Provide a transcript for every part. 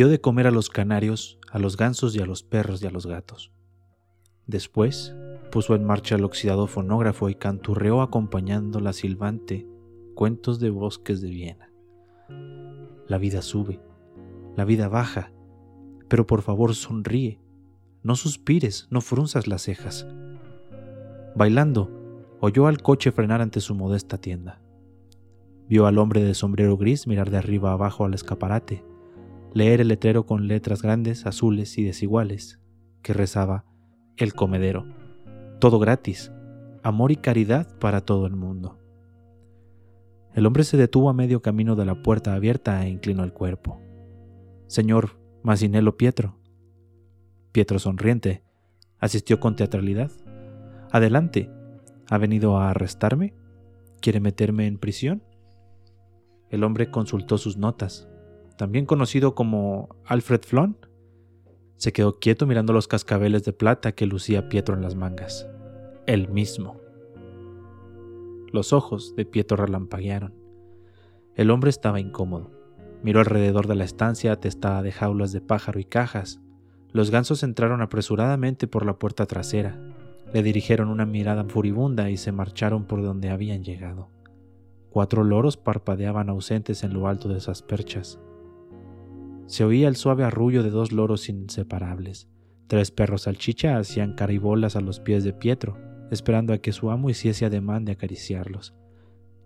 Dio de comer a los canarios, a los gansos y a los perros y a los gatos. Después puso en marcha el oxidado fonógrafo y canturreó acompañando la silbante cuentos de bosques de Viena. La vida sube, la vida baja, pero por favor sonríe, no suspires, no frunzas las cejas. Bailando, oyó al coche frenar ante su modesta tienda. Vio al hombre de sombrero gris mirar de arriba abajo al escaparate, leer el letrero con letras grandes, azules y desiguales, que rezaba El comedero. Todo gratis, amor y caridad para todo el mundo. El hombre se detuvo a medio camino de la puerta abierta e inclinó el cuerpo. Señor Masinello Pietro. Pietro sonriente, asistió con teatralidad. Adelante, ¿Ha venido a arrestarme? ¿Quiere meterme en prisión? El hombre consultó sus notas, también conocido como Alfred Flon. Se quedó quieto mirando los cascabeles de plata que lucía Pietro en las mangas. El mismo. Los ojos de Pietro relampaguearon. El hombre estaba incómodo. Miró alrededor de la estancia atestada de jaulas de pájaro y cajas. Los gansos entraron apresuradamente por la puerta trasera, le dirigieron una mirada furibunda y se marcharon por donde habían llegado. Cuatro loros parpadeaban ausentes en lo alto de esas perchas. Se oía el suave arrullo de dos loros inseparables. Tres perros salchicha hacían caribolas a los pies de Pietro, esperando a que su amo hiciese ademán de acariciarlos.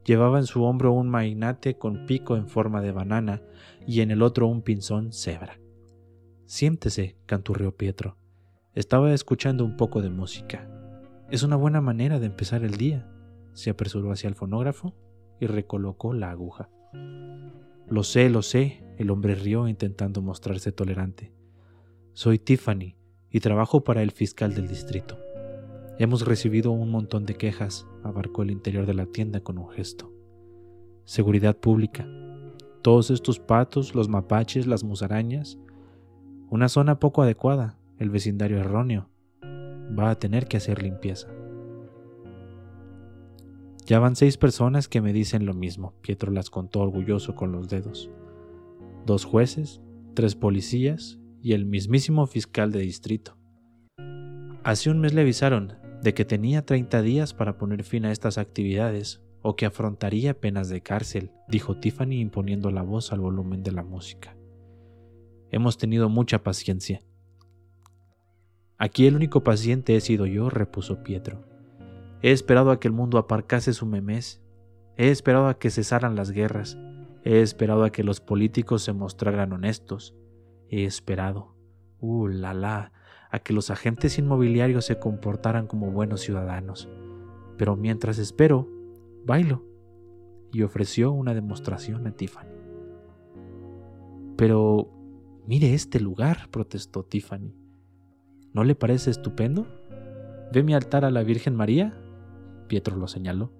Llevaba en su hombro un mainate con pico en forma de banana y en el otro un pinzón cebra. Siéntese, canturreó Pietro. Estaba escuchando un poco de música. Es una buena manera de empezar el día. Se apresuró hacia el fonógrafo y recolocó la aguja. Lo sé, lo sé, el hombre rió intentando mostrarse tolerante. Soy Tiffany y trabajo para el fiscal del distrito. Hemos recibido un montón de quejas, abarcó el interior de la tienda con un gesto. Seguridad pública. Todos estos patos, los mapaches, las musarañas. Una zona poco adecuada, el vecindario erróneo, va a tener que hacer limpieza. Ya van seis personas que me dicen lo mismo, Pietro las contó orgulloso con los dedos. Dos jueces, tres policías y el mismísimo fiscal de distrito. Hace un mes le avisaron de que tenía 30 días para poner fin a estas actividades o que afrontaría penas de cárcel, dijo Tiffany imponiendo la voz al volumen de la música. Hemos tenido mucha paciencia Aquí el único paciente he sido yo, repuso Pietro. He esperado a que el mundo aparcase su memés. He esperado a que cesaran las guerras. He esperado a que los políticos se mostraran honestos. He esperado, uh, la la, a que los agentes inmobiliarios se comportaran como buenos ciudadanos. Pero mientras espero, bailo. Y ofreció una demostración a Tiffany. Pero mire este lugar, protestó Tiffany. ¿No le parece estupendo? ¿Ve mi altar a la Virgen María? Pietro lo señaló.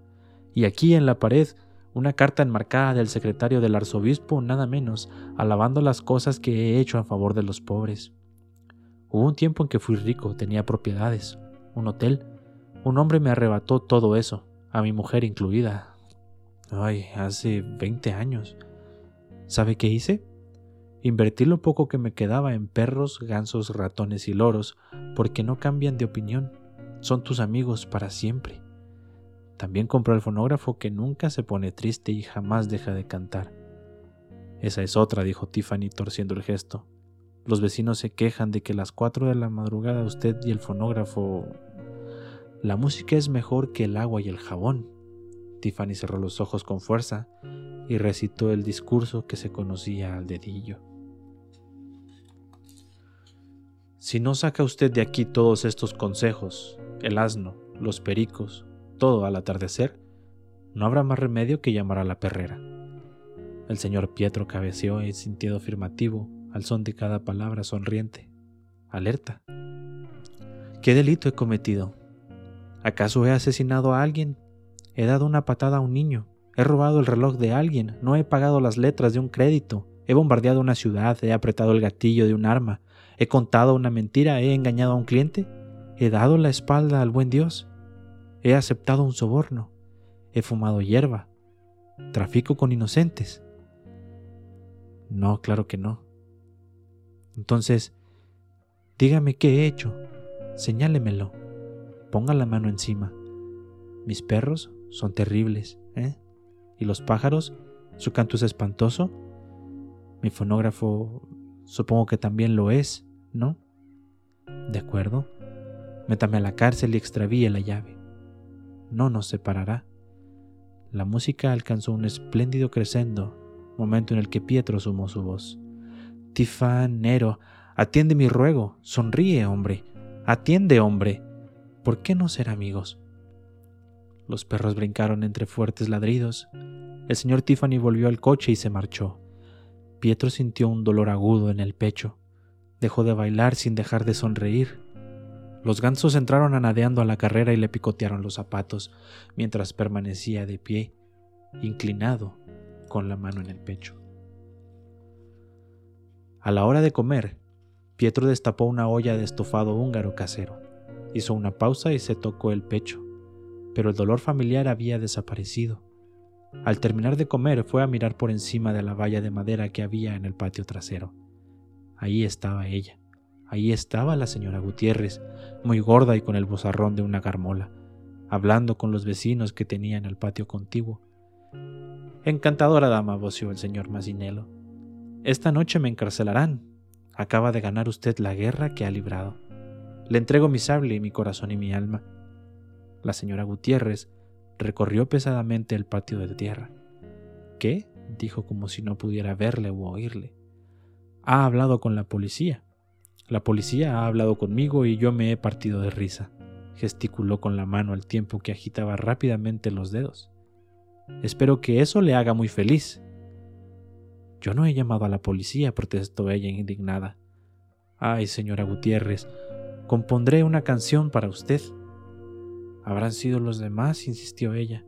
Y aquí en la pared una carta enmarcada del secretario del arzobispo, nada menos, alabando las cosas que he hecho a favor de los pobres. Hubo un tiempo en que fui rico, tenía propiedades, un hotel. Un hombre me arrebató todo eso, a mi mujer incluida. Ay, hace 20 años. ¿Sabe qué hice? Invertí lo poco que me quedaba en perros, gansos, ratones y loros, porque no cambian de opinión, son tus amigos para siempre. También compré el fonógrafo que nunca se pone triste y jamás deja de cantar. Esa es otra, dijo Tiffany torciendo el gesto. Los vecinos se quejan de que a las cuatro de la madrugada usted y el fonógrafo... La música es mejor que el agua y el jabón. Tiffany cerró los ojos con fuerza y recitó el discurso que se conocía al dedillo. Si no saca usted de aquí todos estos consejos, el asno, los pericos, todo al atardecer, no habrá más remedio que llamar a la perrera. El señor Pietro cabeceó en sentido afirmativo, al son de cada palabra sonriente. Alerta. ¿Qué delito he cometido? ¿Acaso he asesinado a alguien? ¿He dado una patada a un niño? ¿He robado el reloj de alguien? ¿No he pagado las letras de un crédito? ¿He bombardeado una ciudad? ¿He apretado el gatillo de un arma? ¿He contado una mentira? ¿He engañado a un cliente? ¿He dado la espalda al buen Dios? ¿He aceptado un soborno? ¿He fumado hierba? ¿Trafico con inocentes? No, claro que no. Entonces, dígame qué he hecho, señálemelo, ponga la mano encima. Mis perros son terribles, ¿eh? ¿Y los pájaros? ¿Su canto es espantoso? Mi fonógrafo supongo que también lo es, ¿no? De acuerdo. Métame a la cárcel y extravíe la llave. No nos separará. La música alcanzó un espléndido crescendo, momento en el que Pietro sumó su voz. Tifanero, atiende mi ruego, sonríe, hombre, atiende, hombre. ¿Por qué no ser amigos? Los perros brincaron entre fuertes ladridos. El señor Tiffany volvió al coche y se marchó. Pietro sintió un dolor agudo en el pecho. Dejó de bailar sin dejar de sonreír. Los gansos entraron anadeando a la carrera y le picotearon los zapatos, mientras permanecía de pie, inclinado, con la mano en el pecho. A la hora de comer, Pietro destapó una olla de estofado húngaro casero, hizo una pausa y se tocó el pecho, pero el dolor familiar había desaparecido. Al terminar de comer fue a mirar por encima de la valla de madera que había en el patio trasero. Ahí estaba ella. Ahí estaba la señora Gutiérrez, muy gorda y con el bozarrón de una garmola, hablando con los vecinos que tenía en el patio contiguo. Encantadora dama, voció el señor Masinelo. Esta noche me encarcelarán. Acaba de ganar usted la guerra que ha librado. Le entrego mi sable y mi corazón y mi alma. La señora Gutiérrez recorrió pesadamente el patio de tierra. ¿Qué? dijo como si no pudiera verle u oírle. Ha hablado con la policía. La policía ha hablado conmigo y yo me he partido de risa. Gesticuló con la mano al tiempo que agitaba rápidamente los dedos. Espero que eso le haga muy feliz. Yo no he llamado a la policía, protestó ella indignada. Ay, señora Gutiérrez, compondré una canción para usted. Habrán sido los demás, insistió ella.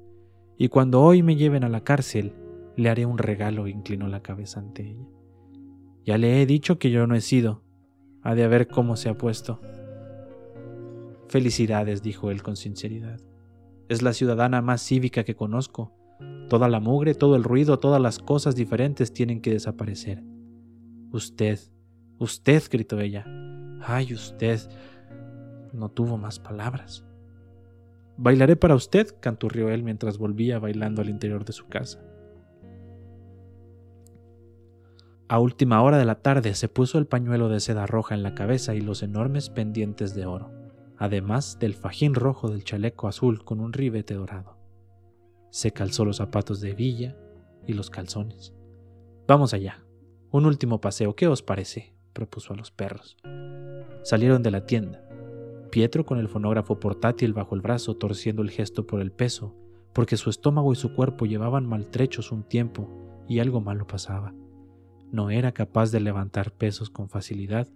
Y cuando hoy me lleven a la cárcel, le haré un regalo, inclinó la cabeza ante ella. Ya le he dicho que yo no he sido. Ha de ver cómo se ha puesto. Felicidades, dijo él con sinceridad. Es la ciudadana más cívica que conozco. Toda la mugre, todo el ruido, todas las cosas diferentes tienen que desaparecer. Usted, usted, gritó ella. Ay, usted. No tuvo más palabras. Bailaré para usted, canturrió él mientras volvía bailando al interior de su casa. A última hora de la tarde se puso el pañuelo de seda roja en la cabeza y los enormes pendientes de oro, además del fajín rojo del chaleco azul con un ribete dorado. Se calzó los zapatos de villa y los calzones. Vamos allá. Un último paseo, ¿qué os parece? propuso a los perros. Salieron de la tienda. Pietro con el fonógrafo portátil bajo el brazo torciendo el gesto por el peso, porque su estómago y su cuerpo llevaban maltrechos un tiempo y algo malo pasaba. No era capaz de levantar pesos con facilidad.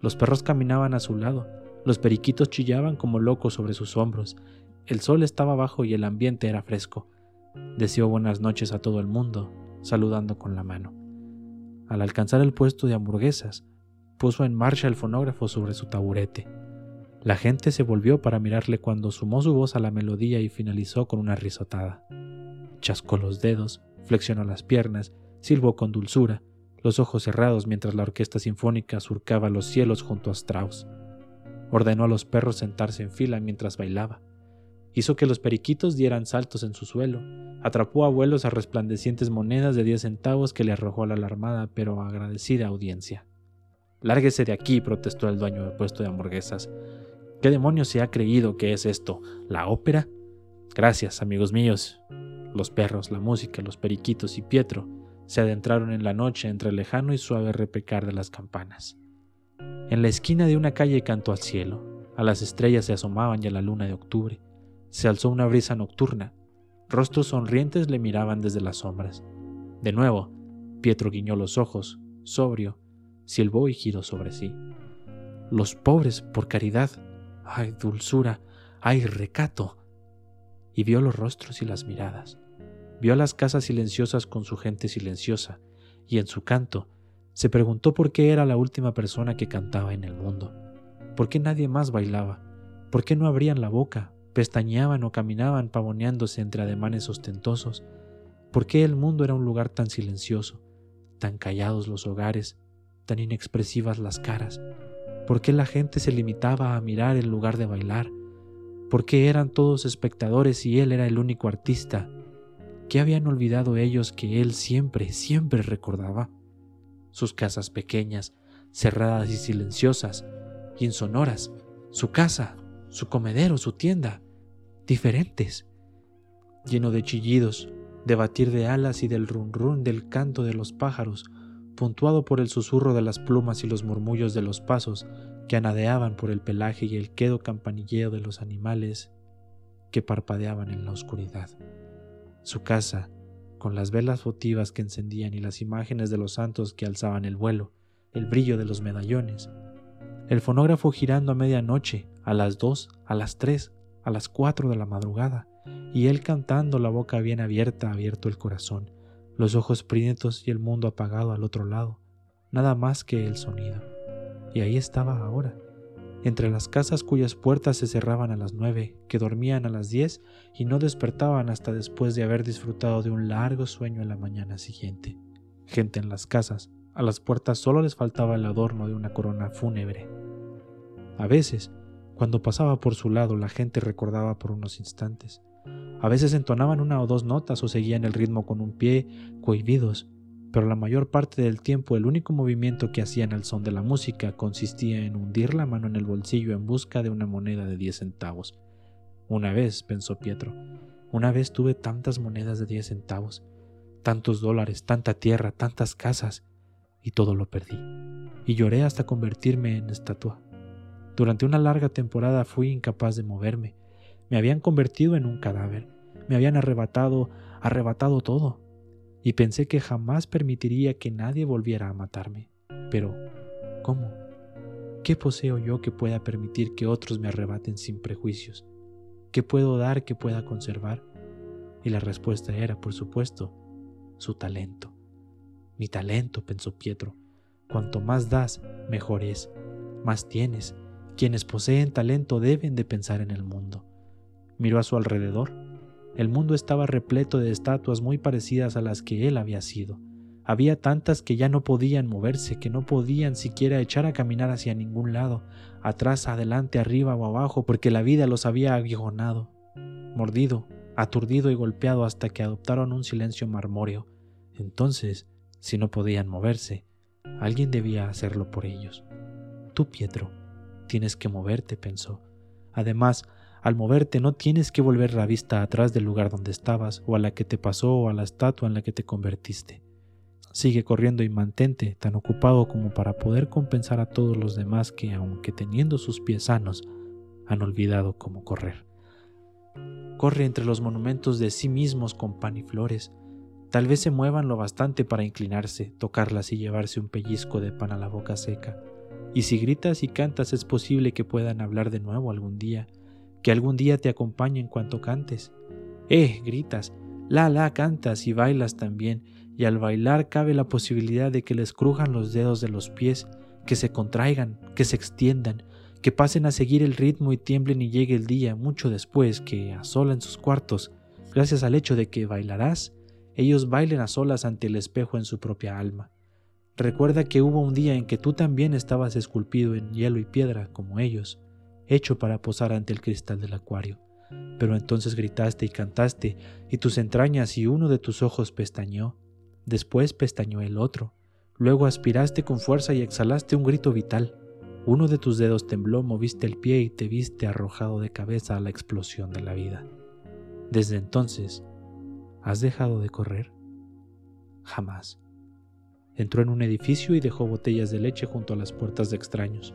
Los perros caminaban a su lado, los periquitos chillaban como locos sobre sus hombros, el sol estaba bajo y el ambiente era fresco. Deseó buenas noches a todo el mundo, saludando con la mano. Al alcanzar el puesto de hamburguesas, puso en marcha el fonógrafo sobre su taburete. La gente se volvió para mirarle cuando sumó su voz a la melodía y finalizó con una risotada. Chascó los dedos, flexionó las piernas, silbó con dulzura, los ojos cerrados mientras la orquesta sinfónica surcaba los cielos junto a Strauss. Ordenó a los perros sentarse en fila mientras bailaba. Hizo que los periquitos dieran saltos en su suelo. Atrapó a vuelos a resplandecientes monedas de diez centavos que le arrojó a la alarmada pero agradecida audiencia. Lárguese de aquí, protestó el dueño del puesto de hamburguesas. ¿Qué demonios se ha creído que es esto? ¿La ópera? Gracias, amigos míos. Los perros, la música, los periquitos y Pietro se adentraron en la noche entre el lejano y suave repecar de las campanas. En la esquina de una calle cantó al cielo, a las estrellas se asomaban ya la luna de octubre. Se alzó una brisa nocturna, rostros sonrientes le miraban desde las sombras. De nuevo, Pietro guiñó los ojos, sobrio, silbó y giró sobre sí. Los pobres, por caridad, ay dulzura, ay recato. Y vio los rostros y las miradas. Vio las casas silenciosas con su gente silenciosa, y en su canto se preguntó por qué era la última persona que cantaba en el mundo. ¿Por qué nadie más bailaba? ¿Por qué no abrían la boca, pestañeaban o caminaban pavoneándose entre ademanes ostentosos? ¿Por qué el mundo era un lugar tan silencioso, tan callados los hogares, tan inexpresivas las caras? ¿Por qué la gente se limitaba a mirar en lugar de bailar? ¿Por qué eran todos espectadores y él era el único artista? ¿Qué habían olvidado ellos que él siempre, siempre recordaba? Sus casas pequeñas, cerradas y silenciosas, insonoras, su casa, su comedero, su tienda, diferentes, lleno de chillidos, de batir de alas y del run run del canto de los pájaros, puntuado por el susurro de las plumas y los murmullos de los pasos que anadeaban por el pelaje y el quedo campanilleo de los animales que parpadeaban en la oscuridad. Su casa, con las velas votivas que encendían y las imágenes de los santos que alzaban el vuelo, el brillo de los medallones, el fonógrafo girando a medianoche, a las dos, a las tres, a las cuatro de la madrugada, y él cantando la boca bien abierta, abierto el corazón, los ojos prietos y el mundo apagado al otro lado, nada más que el sonido. Y ahí estaba ahora, entre las casas cuyas puertas se cerraban a las nueve, que dormían a las diez y no despertaban hasta después de haber disfrutado de un largo sueño en la mañana siguiente. Gente en las casas, a las puertas solo les faltaba el adorno de una corona fúnebre. A veces, cuando pasaba por su lado, la gente recordaba por unos instantes. A veces entonaban una o dos notas o seguían el ritmo con un pie, cohibidos, pero la mayor parte del tiempo el único movimiento que hacían al son de la música consistía en hundir la mano en el bolsillo en busca de una moneda de diez centavos. Una vez, pensó Pietro, una vez tuve tantas monedas de diez centavos, tantos dólares, tanta tierra, tantas casas, y todo lo perdí. Y lloré hasta convertirme en estatua. Durante una larga temporada fui incapaz de moverme. Me habían convertido en un cadáver. Me habían arrebatado, arrebatado todo y pensé que jamás permitiría que nadie volviera a matarme. Pero, ¿cómo? ¿Qué poseo yo que pueda permitir que otros me arrebaten sin prejuicios? ¿Qué puedo dar que pueda conservar? Y la respuesta era, por supuesto, su talento. Mi talento, pensó Pietro. Cuanto más das, mejor es. Más tienes. Quienes poseen talento deben de pensar en el mundo. Miró a su alrededor el mundo estaba repleto de estatuas muy parecidas a las que él había sido. Había tantas que ya no podían moverse, que no podían siquiera echar a caminar hacia ningún lado, atrás, adelante, arriba o abajo, porque la vida los había aguijonado, mordido, aturdido y golpeado hasta que adoptaron un silencio marmóreo. Entonces, si no podían moverse, alguien debía hacerlo por ellos. Tú, Pietro, tienes que moverte, pensó. Además, al moverte no tienes que volver la vista atrás del lugar donde estabas o a la que te pasó o a la estatua en la que te convertiste. Sigue corriendo y mantente tan ocupado como para poder compensar a todos los demás que, aunque teniendo sus pies sanos, han olvidado cómo correr. Corre entre los monumentos de sí mismos con pan y flores. Tal vez se muevan lo bastante para inclinarse, tocarlas y llevarse un pellizco de pan a la boca seca. Y si gritas y cantas es posible que puedan hablar de nuevo algún día que algún día te acompañe en cuanto cantes. Eh, gritas, la, la, cantas y bailas también, y al bailar cabe la posibilidad de que les crujan los dedos de los pies, que se contraigan, que se extiendan, que pasen a seguir el ritmo y tiemblen y llegue el día mucho después que, a sola en sus cuartos, gracias al hecho de que bailarás, ellos bailen a solas ante el espejo en su propia alma. Recuerda que hubo un día en que tú también estabas esculpido en hielo y piedra como ellos, hecho para posar ante el cristal del acuario. Pero entonces gritaste y cantaste, y tus entrañas y uno de tus ojos pestañeó. Después pestañeó el otro. Luego aspiraste con fuerza y exhalaste un grito vital. Uno de tus dedos tembló, moviste el pie y te viste arrojado de cabeza a la explosión de la vida. Desde entonces, ¿has dejado de correr? Jamás. Entró en un edificio y dejó botellas de leche junto a las puertas de extraños.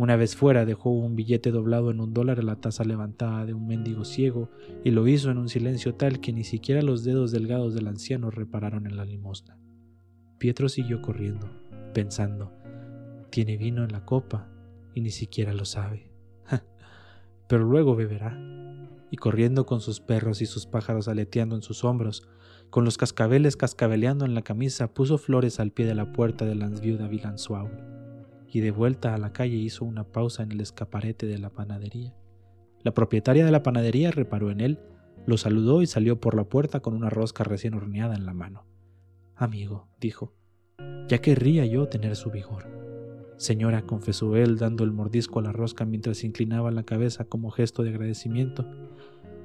Una vez fuera dejó un billete doblado en un dólar a la taza levantada de un mendigo ciego y lo hizo en un silencio tal que ni siquiera los dedos delgados del anciano repararon en la limosna. Pietro siguió corriendo, pensando, tiene vino en la copa y ni siquiera lo sabe. Pero luego beberá. Y corriendo con sus perros y sus pájaros aleteando en sus hombros, con los cascabeles cascabeleando en la camisa, puso flores al pie de la puerta de la viuda y de vuelta a la calle hizo una pausa en el escaparete de la panadería. La propietaria de la panadería reparó en él, lo saludó y salió por la puerta con una rosca recién horneada en la mano. Amigo, dijo, Ya querría yo tener su vigor. Señora, confesó él, dando el mordisco a la rosca mientras inclinaba la cabeza como gesto de agradecimiento,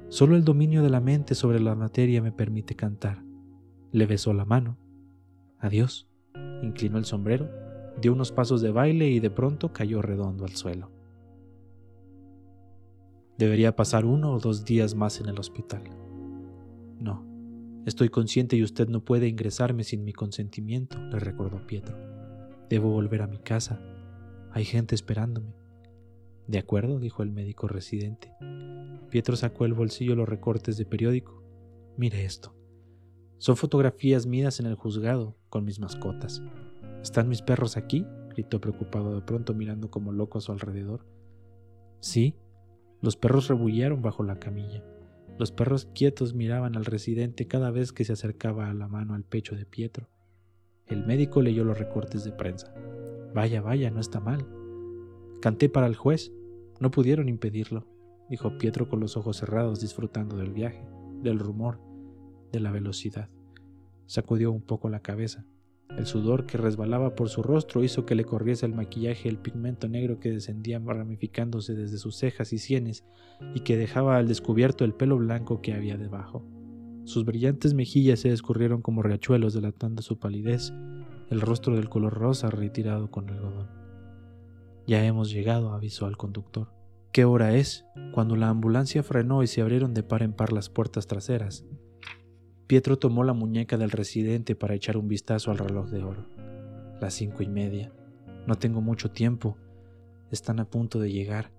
solo el dominio de la mente sobre la materia me permite cantar. Le besó la mano. Adiós. Inclinó el sombrero, dio unos pasos de baile y de pronto cayó redondo al suelo. Debería pasar uno o dos días más en el hospital. No, estoy consciente y usted no puede ingresarme sin mi consentimiento, le recordó Pietro. Debo volver a mi casa. Hay gente esperándome. De acuerdo, dijo el médico residente. Pietro sacó del bolsillo los recortes de periódico. Mire esto. Son fotografías mías en el juzgado con mis mascotas. ¿Están mis perros aquí? gritó preocupado de pronto mirando como loco a su alrededor. Sí, los perros rebullieron bajo la camilla. Los perros quietos miraban al residente cada vez que se acercaba a la mano al pecho de Pietro. El médico leyó los recortes de prensa. Vaya, vaya, no está mal. Canté para el juez. No pudieron impedirlo, dijo Pietro con los ojos cerrados disfrutando del viaje, del rumor, de la velocidad. Sacudió un poco la cabeza. El sudor que resbalaba por su rostro hizo que le corriese el maquillaje el pigmento negro que descendía ramificándose desde sus cejas y sienes y que dejaba al descubierto el pelo blanco que había debajo. Sus brillantes mejillas se escurrieron como riachuelos delatando su palidez, el rostro del color rosa retirado con algodón. Ya hemos llegado, avisó al conductor. ¿Qué hora es? Cuando la ambulancia frenó y se abrieron de par en par las puertas traseras, Pietro tomó la muñeca del residente para echar un vistazo al reloj de oro. Las cinco y media. No tengo mucho tiempo. Están a punto de llegar.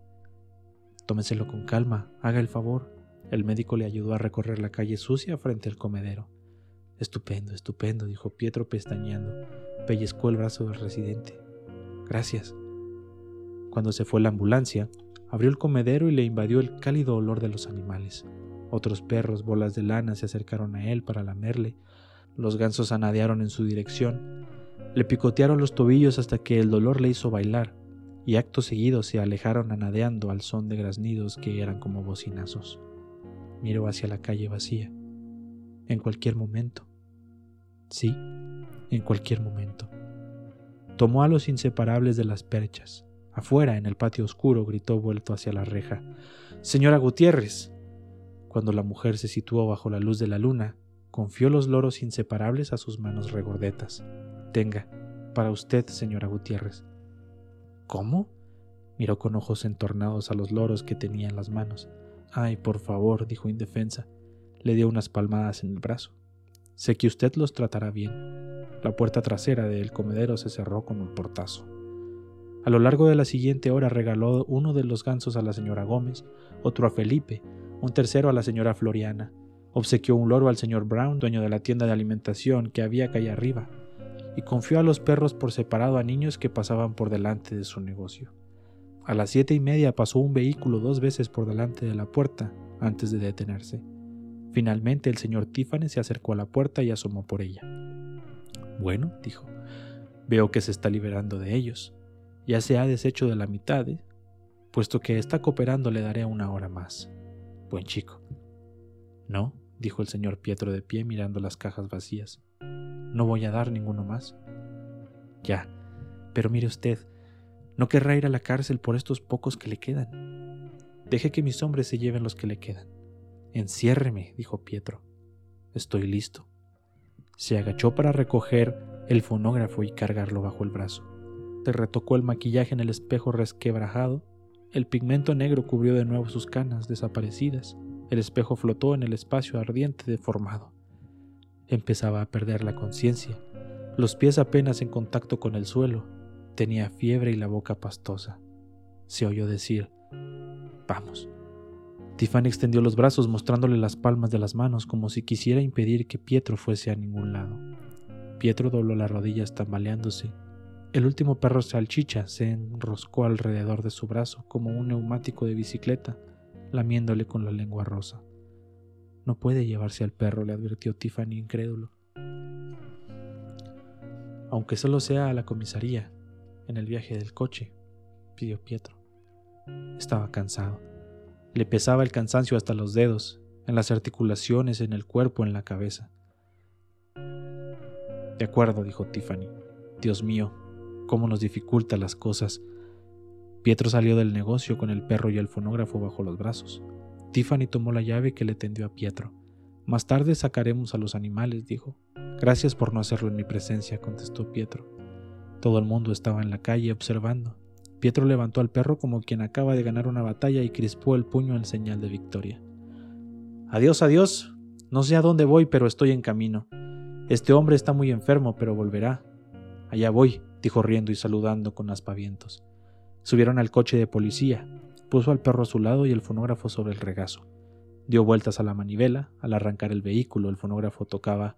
Tómeselo con calma, haga el favor. El médico le ayudó a recorrer la calle sucia frente al comedero. Estupendo, estupendo, dijo Pietro pestañeando. Pellizcó el brazo del residente. Gracias. Cuando se fue la ambulancia, abrió el comedero y le invadió el cálido olor de los animales. Otros perros, bolas de lana, se acercaron a él para lamerle. Los gansos anadearon en su dirección. Le picotearon los tobillos hasta que el dolor le hizo bailar, y acto seguido se alejaron anadeando al son de graznidos que eran como bocinazos. Miró hacia la calle vacía. En cualquier momento. Sí, en cualquier momento. Tomó a los inseparables de las perchas. Afuera, en el patio oscuro, gritó vuelto hacia la reja. Señora Gutiérrez, cuando la mujer se situó bajo la luz de la luna, confió los loros inseparables a sus manos regordetas. Tenga, para usted, señora Gutiérrez. ¿Cómo? Miró con ojos entornados a los loros que tenía en las manos. Ay, por favor, dijo indefensa. Le dio unas palmadas en el brazo. Sé que usted los tratará bien. La puerta trasera del comedero se cerró con un portazo. A lo largo de la siguiente hora regaló uno de los gansos a la señora Gómez, otro a Felipe, un tercero a la señora Floriana. Obsequió un loro al señor Brown, dueño de la tienda de alimentación que había calle arriba, y confió a los perros por separado a niños que pasaban por delante de su negocio. A las siete y media pasó un vehículo dos veces por delante de la puerta antes de detenerse. Finalmente el señor Tiffany se acercó a la puerta y asomó por ella. Bueno, dijo, veo que se está liberando de ellos. Ya se ha deshecho de la mitad, ¿eh? puesto que está cooperando le daré una hora más. Buen chico. No, dijo el señor Pietro de pie mirando las cajas vacías. No voy a dar ninguno más. Ya, pero mire usted, no querrá ir a la cárcel por estos pocos que le quedan. Deje que mis hombres se lleven los que le quedan. Enciérreme, dijo Pietro. Estoy listo. Se agachó para recoger el fonógrafo y cargarlo bajo el brazo. Se retocó el maquillaje en el espejo resquebrajado el pigmento negro cubrió de nuevo sus canas desaparecidas. El espejo flotó en el espacio ardiente deformado. Empezaba a perder la conciencia, los pies apenas en contacto con el suelo. Tenía fiebre y la boca pastosa. Se oyó decir, Vamos. Tiffany extendió los brazos mostrándole las palmas de las manos como si quisiera impedir que Pietro fuese a ningún lado. Pietro dobló las rodillas tambaleándose el último perro salchicha se enroscó alrededor de su brazo como un neumático de bicicleta, lamiéndole con la lengua rosa. No puede llevarse al perro, le advirtió Tiffany incrédulo. Aunque solo sea a la comisaría, en el viaje del coche, pidió Pietro. Estaba cansado. Le pesaba el cansancio hasta los dedos, en las articulaciones, en el cuerpo, en la cabeza. De acuerdo, dijo Tiffany. Dios mío, cómo nos dificulta las cosas. Pietro salió del negocio con el perro y el fonógrafo bajo los brazos. Tiffany tomó la llave que le tendió a Pietro. Más tarde sacaremos a los animales, dijo. Gracias por no hacerlo en mi presencia, contestó Pietro. Todo el mundo estaba en la calle observando. Pietro levantó al perro como quien acaba de ganar una batalla y crispó el puño en señal de victoria. Adiós, adiós. No sé a dónde voy, pero estoy en camino. Este hombre está muy enfermo, pero volverá. Allá voy, dijo riendo y saludando con aspavientos. Subieron al coche de policía, puso al perro a su lado y el fonógrafo sobre el regazo. Dio vueltas a la manivela, al arrancar el vehículo el fonógrafo tocaba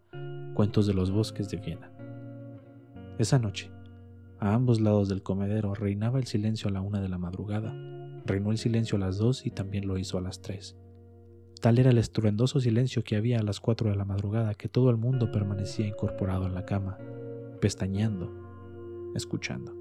Cuentos de los bosques de Viena. Esa noche, a ambos lados del comedero reinaba el silencio a la una de la madrugada. Reinó el silencio a las dos y también lo hizo a las tres. Tal era el estruendoso silencio que había a las cuatro de la madrugada que todo el mundo permanecía incorporado en la cama, pestañeando, escuchando.